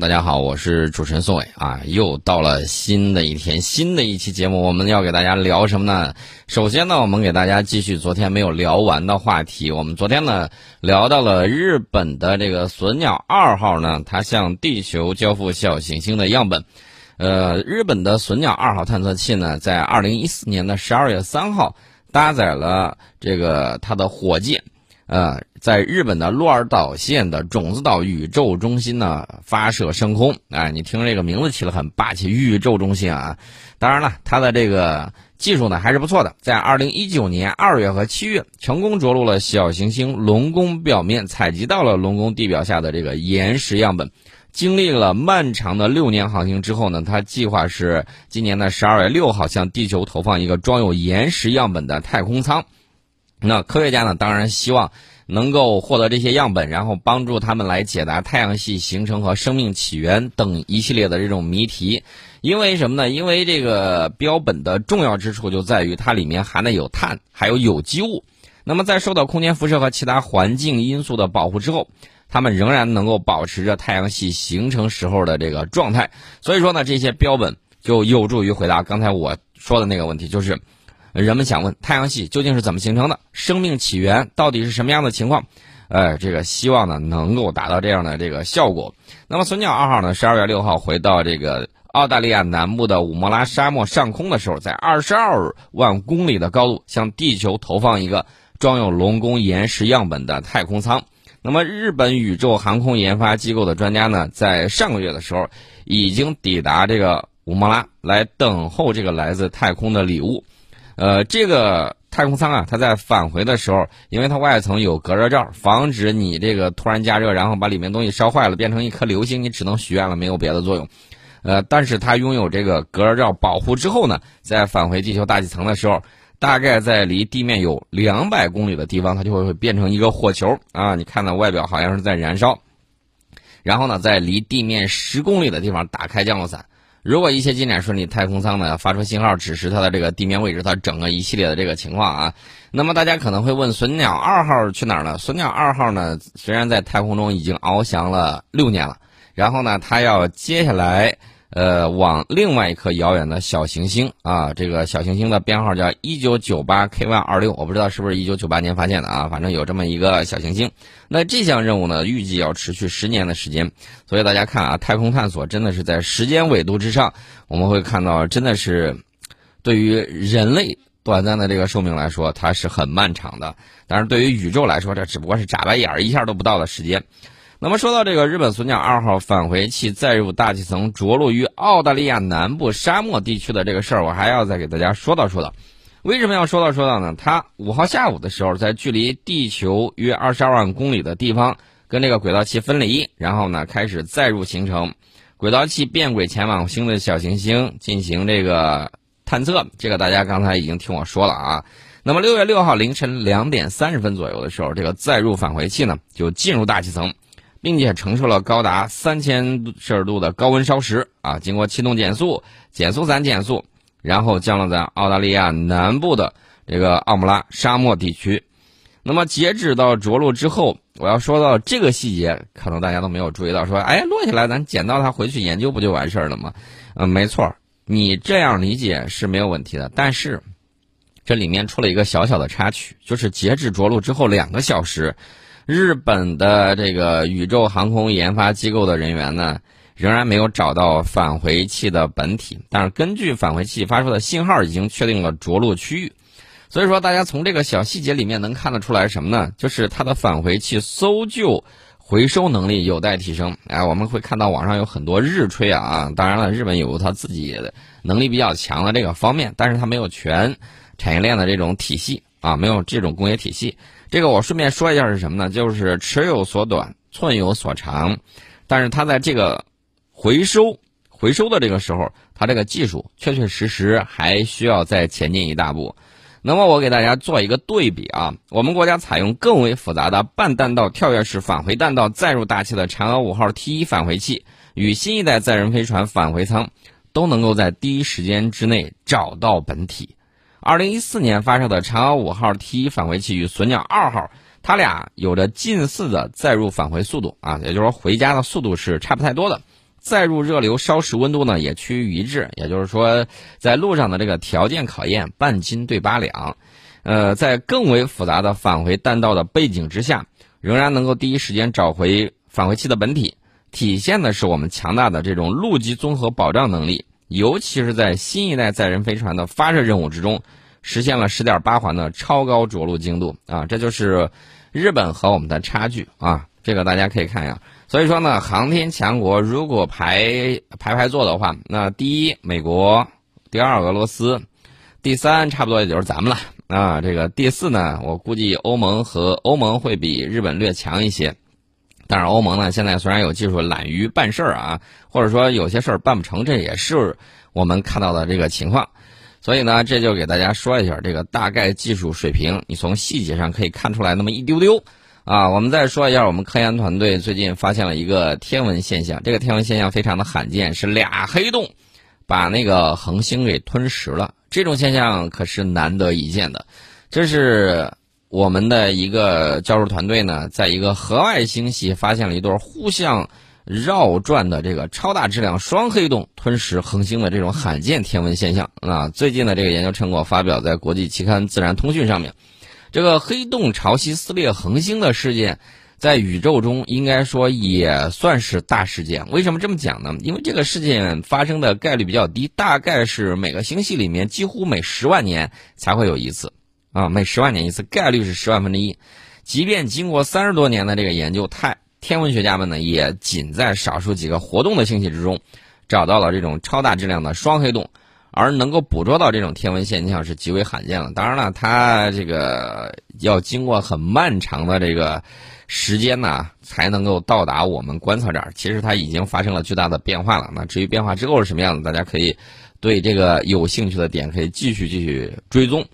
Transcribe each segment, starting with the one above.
大家好，我是主持人宋伟啊，又到了新的一天，新的一期节目，我们要给大家聊什么呢？首先呢，我们给大家继续昨天没有聊完的话题。我们昨天呢聊到了日本的这个隼鸟二号呢，它向地球交付小行星的样本。呃，日本的隼鸟二号探测器呢，在二零一四年的十二月三号搭载了这个它的火箭。呃，在日本的鹿儿岛县的种子岛宇宙中心呢发射升空，哎，你听这个名字起得很霸气，宇宙中心啊。当然了，它的这个技术呢还是不错的，在二零一九年二月和七月成功着陆了小行星龙宫表面，采集到了龙宫地表下的这个岩石样本。经历了漫长的六年航行之后呢，它计划是今年的十二月六号向地球投放一个装有岩石样本的太空舱。那科学家呢，当然希望能够获得这些样本，然后帮助他们来解答太阳系形成和生命起源等一系列的这种谜题。因为什么呢？因为这个标本的重要之处就在于它里面含的有碳，还有有机物。那么在受到空间辐射和其他环境因素的保护之后，它们仍然能够保持着太阳系形成时候的这个状态。所以说呢，这些标本就有助于回答刚才我说的那个问题，就是。人们想问太阳系究竟是怎么形成的？生命起源到底是什么样的情况？呃，这个希望呢能够达到这样的这个效果。那么隼鸟二号呢，十二月六号回到这个澳大利亚南部的武莫拉沙漠上空的时候，在二十二万公里的高度向地球投放一个装有龙宫岩石样本的太空舱。那么日本宇宙航空研发机构的专家呢，在上个月的时候已经抵达这个武莫拉，来等候这个来自太空的礼物。呃，这个太空舱啊，它在返回的时候，因为它外层有隔热罩，防止你这个突然加热，然后把里面东西烧坏了，变成一颗流星，你只能许愿了，没有别的作用。呃，但是它拥有这个隔热罩保护之后呢，在返回地球大气层的时候，大概在离地面有两百公里的地方，它就会变成一个火球啊，你看到外表好像是在燃烧，然后呢，在离地面十公里的地方打开降落伞。如果一切进展顺利，太空舱呢发出信号指示它的这个地面位置，它整个一系列的这个情况啊。那么大家可能会问，隼鸟二号去哪儿了？隼鸟二号呢，虽然在太空中已经翱翔了六年了，然后呢，它要接下来。呃，往另外一颗遥远的小行星啊，这个小行星的编号叫一九九八 KY 二六，我不知道是不是一九九八年发现的啊，反正有这么一个小行星。那这项任务呢，预计要持续十年的时间。所以大家看啊，太空探索真的是在时间纬度之上，我们会看到，真的是对于人类短暂的这个寿命来说，它是很漫长的。但是对于宇宙来说，这只不过是眨巴眼儿一下都不到的时间。那么说到这个日本隼鸟二号返回器载入大气层着陆于澳大利亚南部沙漠地区的这个事儿，我还要再给大家说道说道。为什么要说道说道呢？它五号下午的时候，在距离地球约二十二万公里的地方跟这个轨道器分离，然后呢开始载入行程，轨道器变轨前往新的小行星进行这个探测。这个大家刚才已经听我说了啊。那么六月六号凌晨两点三十分左右的时候，这个载入返回器呢就进入大气层。并且承受了高达三千摄氏度的高温烧蚀啊！经过气动减速、减速伞减速，然后降落在澳大利亚南部的这个奥姆拉沙漠地区。那么截止到着陆之后，我要说到这个细节，可能大家都没有注意到。说，哎，落下来咱捡到它回去研究不就完事儿了吗？嗯，没错，你这样理解是没有问题的。但是这里面出了一个小小的插曲，就是截止着陆之后两个小时。日本的这个宇宙航空研发机构的人员呢，仍然没有找到返回器的本体，但是根据返回器发出的信号，已经确定了着陆区域。所以说，大家从这个小细节里面能看得出来什么呢？就是它的返回器搜救回收能力有待提升。哎，我们会看到网上有很多日吹啊，当然了，日本有它自己能力比较强的这个方面，但是它没有全产业链的这种体系啊，没有这种工业体系。这个我顺便说一下是什么呢？就是尺有所短，寸有所长，但是它在这个回收回收的这个时候，它这个技术确确实实还需要再前进一大步。那么我给大家做一个对比啊，我们国家采用更为复杂的半弹道跳跃式返回弹道载入大气的嫦娥五号 T 一返回器，与新一代载人飞船返回舱，都能够在第一时间之内找到本体。二零一四年发射的嫦娥五号 T 返回器与隼鸟二号，它俩有着近似的载入返回速度啊，也就是说回家的速度是差不太多的。载入热流烧蚀温度呢也趋于一致，也就是说，在路上的这个条件考验半斤对八两，呃，在更为复杂的返回弹道的背景之下，仍然能够第一时间找回返回器的本体，体现的是我们强大的这种陆基综合保障能力，尤其是在新一代载人飞船的发射任务之中，实现了十点八环的超高着陆精度啊，这就是日本和我们的差距啊，这个大家可以看一下。所以说呢，航天强国如果排排排坐的话，那第一美国，第二俄罗斯，第三差不多也就是咱们了啊。这个第四呢，我估计欧盟和欧盟会比日本略强一些。但是欧盟呢，现在虽然有技术懒于办事儿啊，或者说有些事儿办不成，这也是我们看到的这个情况。所以呢，这就给大家说一下这个大概技术水平，你从细节上可以看出来那么一丢丢。啊，我们再说一下，我们科研团队最近发现了一个天文现象，这个天文现象非常的罕见，是俩黑洞把那个恒星给吞食了。这种现象可是难得一见的。这是我们的一个教授团队呢，在一个河外星系发现了一对互相绕转的这个超大质量双黑洞吞食恒星的这种罕见天文现象啊。最近的这个研究成果发表在国际期刊《自然通讯》上面。这个黑洞潮汐撕裂恒星的事件，在宇宙中应该说也算是大事件。为什么这么讲呢？因为这个事件发生的概率比较低，大概是每个星系里面几乎每十万年才会有一次，啊，每十万年一次，概率是十万分之一。即便经过三十多年的这个研究，太天文学家们呢也仅在少数几个活动的星系之中，找到了这种超大质量的双黑洞。而能够捕捉到这种天文现象是极为罕见了。当然了，它这个要经过很漫长的这个时间呢，才能够到达我们观测这儿。其实它已经发生了巨大的变化了。那至于变化之后是什么样子，大家可以对这个有兴趣的点可以继续继续追踪。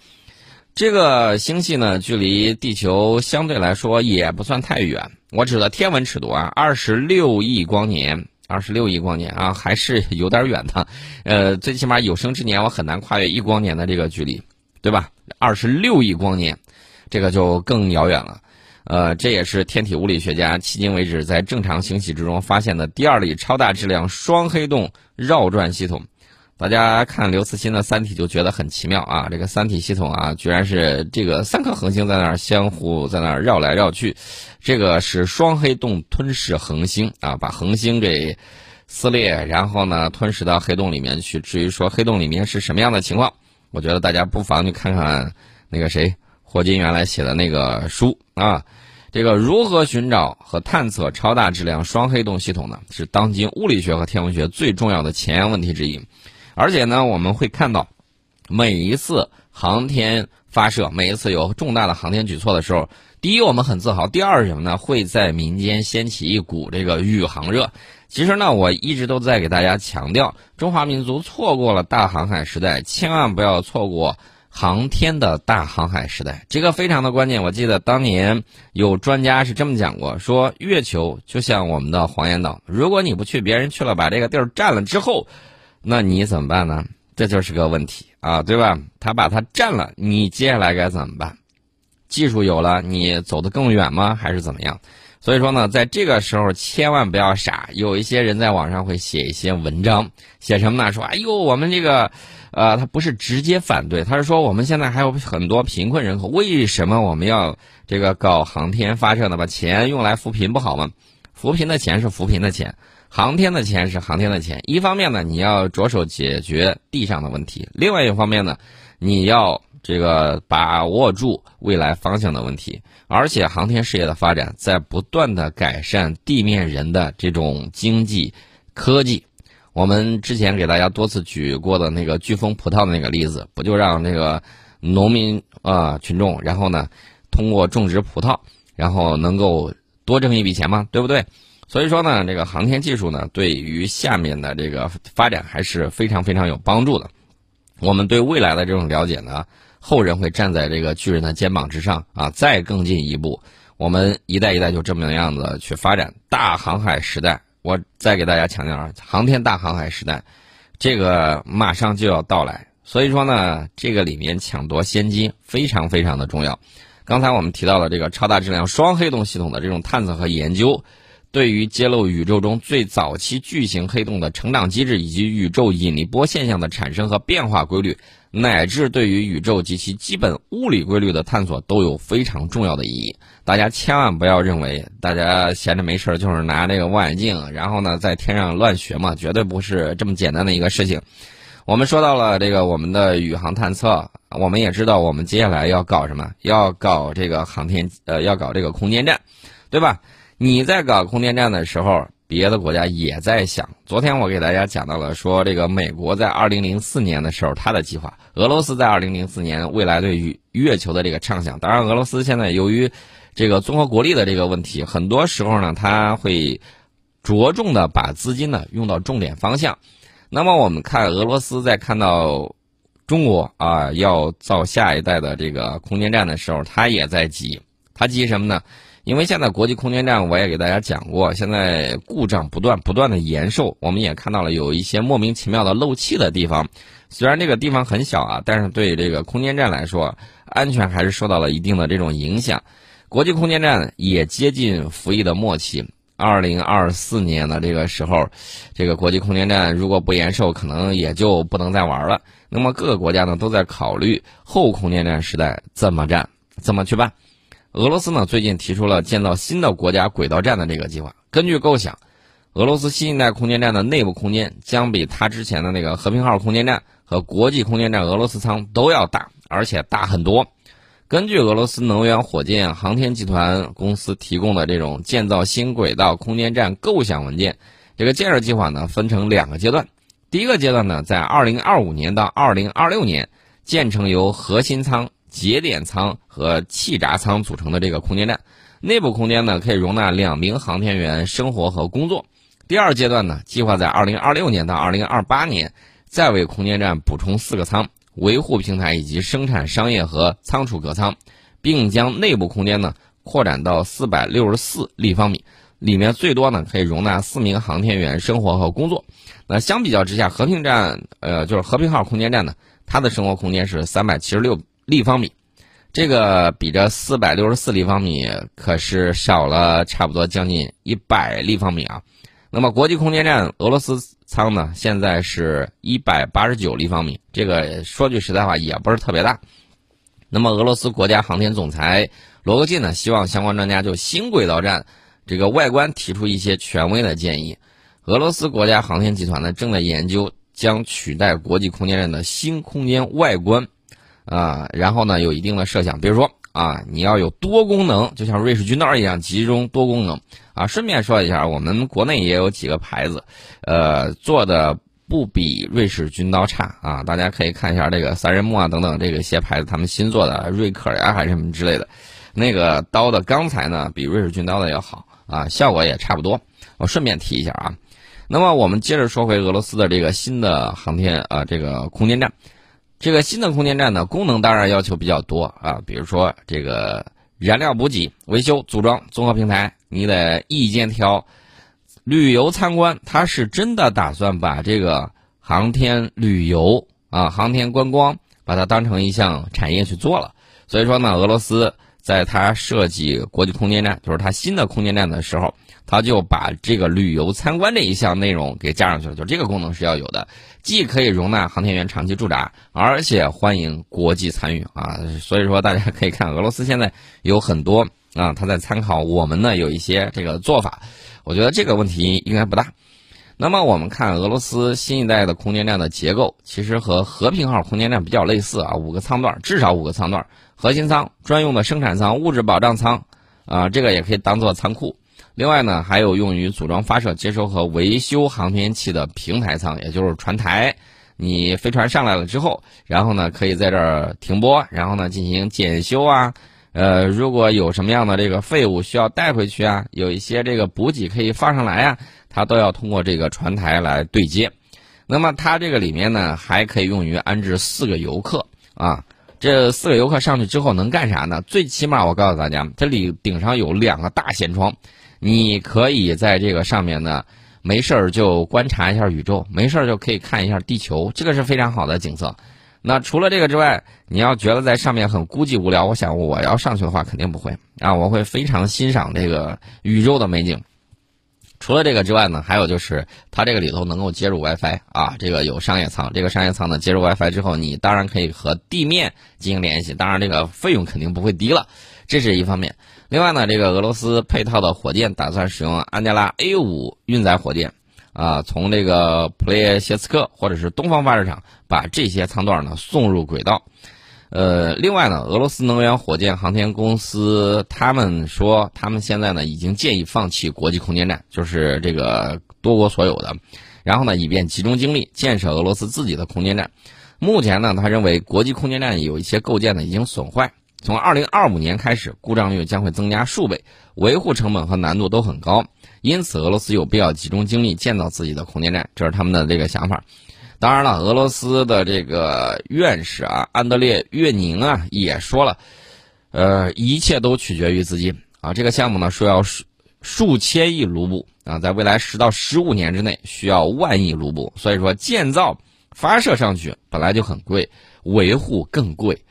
这个星系呢，距离地球相对来说也不算太远。我指的天文尺度啊，二十六亿光年。二十六亿光年啊，还是有点远的，呃，最起码有生之年我很难跨越一光年的这个距离，对吧？二十六亿光年，这个就更遥远了，呃，这也是天体物理学家迄今为止在正常星系之中发现的第二例超大质量双黑洞绕转系统。大家看刘慈欣的《三体》就觉得很奇妙啊，这个三体系统啊，居然是这个三颗恒星在那儿相互在那儿绕来绕去，这个是双黑洞吞噬恒星啊，把恒星给撕裂，然后呢吞噬到黑洞里面去。至于说黑洞里面是什么样的情况，我觉得大家不妨去看看那个谁霍金原来写的那个书啊，这个如何寻找和探测超大质量双黑洞系统呢？是当今物理学和天文学最重要的前沿问题之一。而且呢，我们会看到，每一次航天发射，每一次有重大的航天举措的时候，第一我们很自豪，第二是什么呢？会在民间掀起一股这个宇航热。其实呢，我一直都在给大家强调，中华民族错过了大航海时代，千万不要错过航天的大航海时代，这个非常的关键。我记得当年有专家是这么讲过，说月球就像我们的黄岩岛，如果你不去，别人去了，把这个地儿占了之后。那你怎么办呢？这就是个问题啊，对吧？他把它占了，你接下来该怎么办？技术有了，你走得更远吗？还是怎么样？所以说呢，在这个时候千万不要傻。有一些人在网上会写一些文章，写什么呢？说哎呦，我们这个，呃，他不是直接反对，他是说我们现在还有很多贫困人口，为什么我们要这个搞航天发射呢？把钱用来扶贫不好吗？扶贫的钱是扶贫的钱。航天的钱是航天的钱，一方面呢，你要着手解决地上的问题；，另外一方面呢，你要这个把握住未来方向的问题。而且，航天事业的发展在不断的改善地面人的这种经济科技。我们之前给大家多次举过的那个飓风葡萄的那个例子，不就让那个农民啊群众，然后呢，通过种植葡萄，然后能够多挣一笔钱吗？对不对？所以说呢，这个航天技术呢，对于下面的这个发展还是非常非常有帮助的。我们对未来的这种了解呢，后人会站在这个巨人的肩膀之上啊，再更进一步，我们一代一代就这么样子去发展大航海时代。我再给大家强调啊，航天大航海时代，这个马上就要到来。所以说呢，这个里面抢夺先机非常非常的重要。刚才我们提到了这个超大质量双黑洞系统的这种探测和研究。对于揭露宇宙中最早期巨型黑洞的成长机制以及宇宙引力波现象的产生和变化规律，乃至对于宇宙及其基本物理规律的探索，都有非常重要的意义。大家千万不要认为，大家闲着没事就是拿这个望远镜，然后呢在天上乱学嘛，绝对不是这么简单的一个事情。我们说到了这个我们的宇航探测，我们也知道我们接下来要搞什么，要搞这个航天，呃，要搞这个空间站，对吧？你在搞空间站的时候，别的国家也在想。昨天我给大家讲到了，说这个美国在二零零四年的时候，他的计划；俄罗斯在二零零四年未来对于月球的这个畅想。当然，俄罗斯现在由于这个综合国力的这个问题，很多时候呢，他会着重的把资金呢用到重点方向。那么我们看俄罗斯在看到中国啊要造下一代的这个空间站的时候，他也在急。他急什么呢？因为现在国际空间站我也给大家讲过，现在故障不断，不断的延寿。我们也看到了有一些莫名其妙的漏气的地方。虽然这个地方很小啊，但是对这个空间站来说，安全还是受到了一定的这种影响。国际空间站也接近服役的末期。二零二四年的这个时候，这个国际空间站如果不延寿，可能也就不能再玩了。那么各个国家呢都在考虑后空间站时代怎么站，怎么去办。俄罗斯呢最近提出了建造新的国家轨道站的这个计划。根据构想，俄罗斯新一代空间站的内部空间将比它之前的那个和平号空间站和国际空间站俄罗斯舱都要大，而且大很多。根据俄罗斯能源火箭航天集团公司提供的这种建造新轨道空间站构想文件，这个建设计划呢分成两个阶段。第一个阶段呢，在2025年到2026年建成由核心舱、节点舱和气闸舱组成的这个空间站，内部空间呢可以容纳两名航天员生活和工作。第二阶段呢，计划在2026年到2028年再为空间站补充四个舱。维护平台以及生产商业和仓储隔舱，并将内部空间呢扩展到四百六十四立方米，里面最多呢可以容纳四名航天员生活和工作。那相比较之下，和平站呃就是和平号空间站呢，它的生活空间是三百七十六立方米，这个比这四百六十四立方米可是少了差不多将近一百立方米啊。那么国际空间站俄罗斯舱呢，现在是一百八十九立方米，这个说句实在话也不是特别大。那么俄罗斯国家航天总裁罗格金呢，希望相关专家就新轨道站这个外观提出一些权威的建议。俄罗斯国家航天集团呢，正在研究将取代国际空间站的新空间外观，啊，然后呢有一定的设想，比如说。啊，你要有多功能，就像瑞士军刀一样集中多功能。啊，顺便说一下，我们国内也有几个牌子，呃，做的不比瑞士军刀差啊。大家可以看一下这个三人木啊等等这个些牌子，他们新做的瑞克呀还是什么之类的，那个刀的钢材呢比瑞士军刀的要好啊，效果也差不多。我顺便提一下啊。那么我们接着说回俄罗斯的这个新的航天啊这个空间站。这个新的空间站呢，功能当然要求比较多啊，比如说这个燃料补给、维修、组装、综合平台，你得一肩挑。旅游参观，它是真的打算把这个航天旅游啊、航天观光，把它当成一项产业去做了。所以说呢，俄罗斯在它设计国际空间站，就是它新的空间站的时候。他就把这个旅游参观这一项内容给加上去了，就这个功能是要有的，既可以容纳航天员长期驻扎，而且欢迎国际参与啊。所以说，大家可以看俄罗斯现在有很多啊，他在参考我们呢有一些这个做法，我觉得这个问题应该不大。那么我们看俄罗斯新一代的空间站的结构，其实和和平号空间站比较类似啊，五个舱段，至少五个舱段，核心舱、专用的生产舱、物质保障舱啊，这个也可以当做仓库。另外呢，还有用于组装、发射、接收和维修航天器的平台舱，也就是船台。你飞船上来了之后，然后呢可以在这儿停泊，然后呢进行检修啊。呃，如果有什么样的这个废物需要带回去啊，有一些这个补给可以放上来啊，它都要通过这个船台来对接。那么它这个里面呢，还可以用于安置四个游客啊。这四个游客上去之后能干啥呢？最起码我告诉大家，这里顶上有两个大舷窗。你可以在这个上面呢，没事儿就观察一下宇宙，没事儿就可以看一下地球，这个是非常好的景色。那除了这个之外，你要觉得在上面很孤寂无聊，我想我要上去的话肯定不会啊，我会非常欣赏这个宇宙的美景。除了这个之外呢，还有就是它这个里头能够接入 WiFi 啊，这个有商业舱。这个商业舱呢接入 WiFi 之后，你当然可以和地面进行联系，当然这个费用肯定不会低了，这是一方面。另外呢，这个俄罗斯配套的火箭打算使用安加拉 A 五运载火箭，啊，从这个普列谢茨克或者是东方发射场把这些舱段呢送入轨道。呃，另外呢，俄罗斯能源火箭航天公司他们说，他们现在呢已经建议放弃国际空间站，就是这个多国所有的，然后呢，以便集中精力建设俄罗斯自己的空间站。目前呢，他认为国际空间站有一些构件呢已经损坏。从二零二五年开始，故障率将会增加数倍，维护成本和难度都很高，因此俄罗斯有必要集中精力建造自己的空间站，这是他们的这个想法。当然了，俄罗斯的这个院士啊，安德烈岳宁啊也说了，呃，一切都取决于资金啊。这个项目呢，说要数数千亿卢布啊，在未来十到十五年之内需要万亿卢布，所以说建造、发射上去本来就很贵，维护更贵。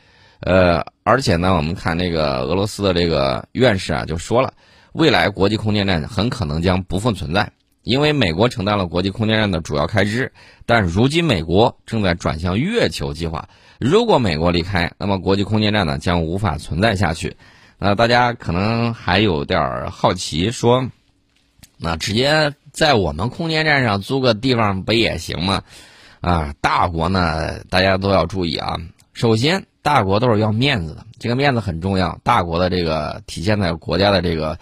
呃，而且呢，我们看这个俄罗斯的这个院士啊，就说了，未来国际空间站很可能将不复存在，因为美国承担了国际空间站的主要开支。但如今美国正在转向月球计划，如果美国离开，那么国际空间站呢将无法存在下去。那大家可能还有点好奇，说，那直接在我们空间站上租个地方不也行吗？啊，大国呢，大家都要注意啊。首先。大国都是要面子的，这个面子很重要。大国的这个体现在国家的这个，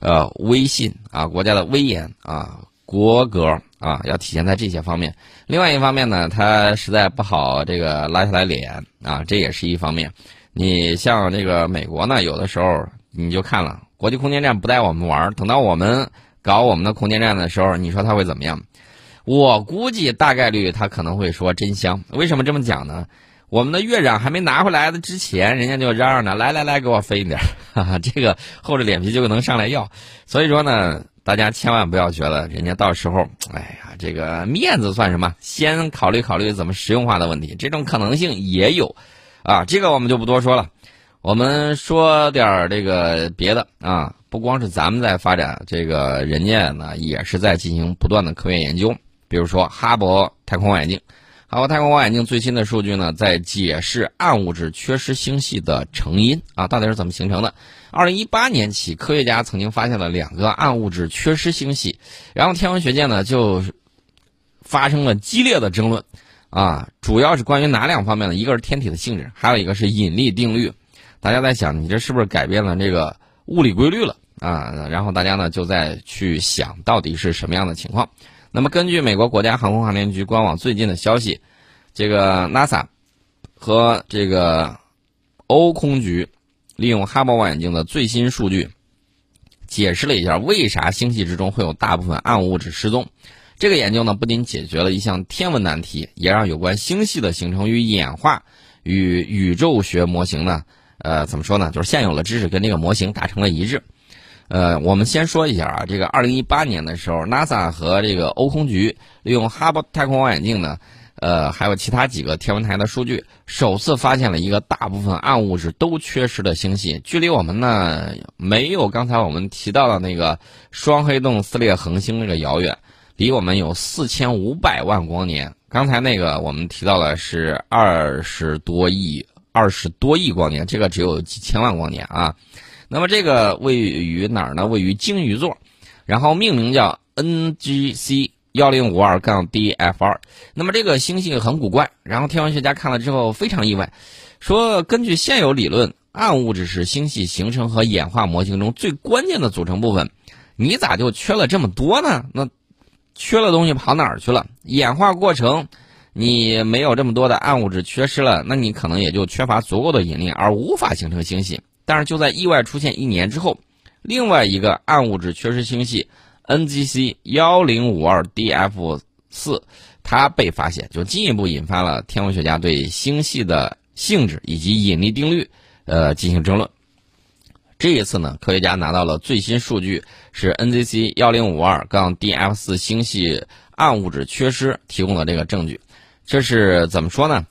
呃，威信啊，国家的威严啊，国格啊，要体现在这些方面。另外一方面呢，他实在不好这个拉下来脸啊，这也是一方面。你像这个美国呢，有的时候你就看了国际空间站不带我们玩，等到我们搞我们的空间站的时候，你说他会怎么样？我估计大概率他可能会说真香。为什么这么讲呢？我们的月壤还没拿回来的之前，人家就嚷嚷着来来来，给我分一点，哈哈，这个厚着脸皮就能上来要。所以说呢，大家千万不要觉得人家到时候，哎呀，这个面子算什么？先考虑考虑怎么实用化的问题，这种可能性也有，啊，这个我们就不多说了。我们说点这个别的啊，不光是咱们在发展，这个人家呢也是在进行不断的科研研究，比如说哈勃太空望远镜。好太空望远镜最新的数据呢，在解释暗物质缺失星系的成因啊，到底是怎么形成的？二零一八年起，科学家曾经发现了两个暗物质缺失星系，然后天文学界呢就发生了激烈的争论啊，主要是关于哪两方面呢？一个是天体的性质，还有一个是引力定律。大家在想，你这是不是改变了这个物理规律了啊？然后大家呢就在去想到底是什么样的情况。那么，根据美国国家航空航天局官网最近的消息，这个 NASA 和这个欧空局利用哈勃望远镜的最新数据，解释了一下为啥星系之中会有大部分暗物质失踪。这个研究呢，不仅解决了一项天文难题，也让有关星系的形成与演化与宇宙学模型呢，呃，怎么说呢？就是现有的知识跟这个模型达成了一致。呃，我们先说一下啊，这个二零一八年的时候，NASA 和这个欧空局利用哈勃太空望远镜呢，呃，还有其他几个天文台的数据，首次发现了一个大部分暗物质都缺失的星系，距离我们呢没有刚才我们提到的那个双黑洞撕裂恒星那个遥远，离我们有四千五百万光年。刚才那个我们提到的是二十多亿，二十多亿光年，这个只有几千万光年啊。那么这个位于哪儿呢？位于鲸鱼座，然后命名叫 NGC 幺零五二杠 DF 二。那么这个星系很古怪，然后天文学家看了之后非常意外，说根据现有理论，暗物质是星系形成和演化模型中最关键的组成部分，你咋就缺了这么多呢？那缺了东西跑哪儿去了？演化过程你没有这么多的暗物质缺失了，那你可能也就缺乏足够的引力而无法形成星系。但是就在意外出现一年之后，另外一个暗物质缺失星系 NGC 幺零五二 DF 四，它被发现，就进一步引发了天文学家对星系的性质以及引力定律，呃进行争论。这一次呢，科学家拿到了最新数据，是 NGC 幺零五二杠 DF 四星系暗物质缺失提供的这个证据。这是怎么说呢？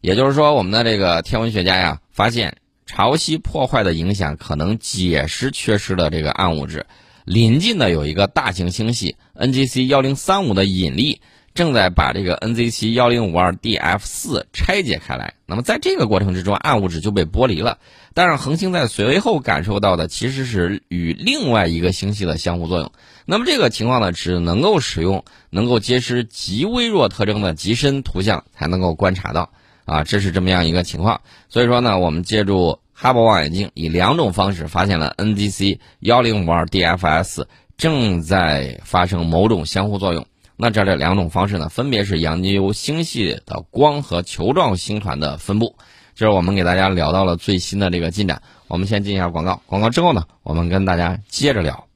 也就是说，我们的这个天文学家呀，发现。潮汐破坏的影响可能解释缺失的这个暗物质，临近的有一个大型星系 NGC 幺零三五的引力正在把这个 NGC 幺零五二 DF 四拆解开来。那么在这个过程之中，暗物质就被剥离了。但是恒星在随后感受到的其实是与另外一个星系的相互作用。那么这个情况呢，只能够使用能够揭示极微弱特征的极深图像才能够观察到。啊，这是这么样一个情况。所以说呢，我们借助哈勃望远镜，以两种方式发现了 NGC 幺零五二 DFS 正在发生某种相互作用。那这这两种方式呢，分别是洋流星系的光和球状星团的分布。这是我们给大家聊到了最新的这个进展。我们先进一下广告，广告之后呢，我们跟大家接着聊。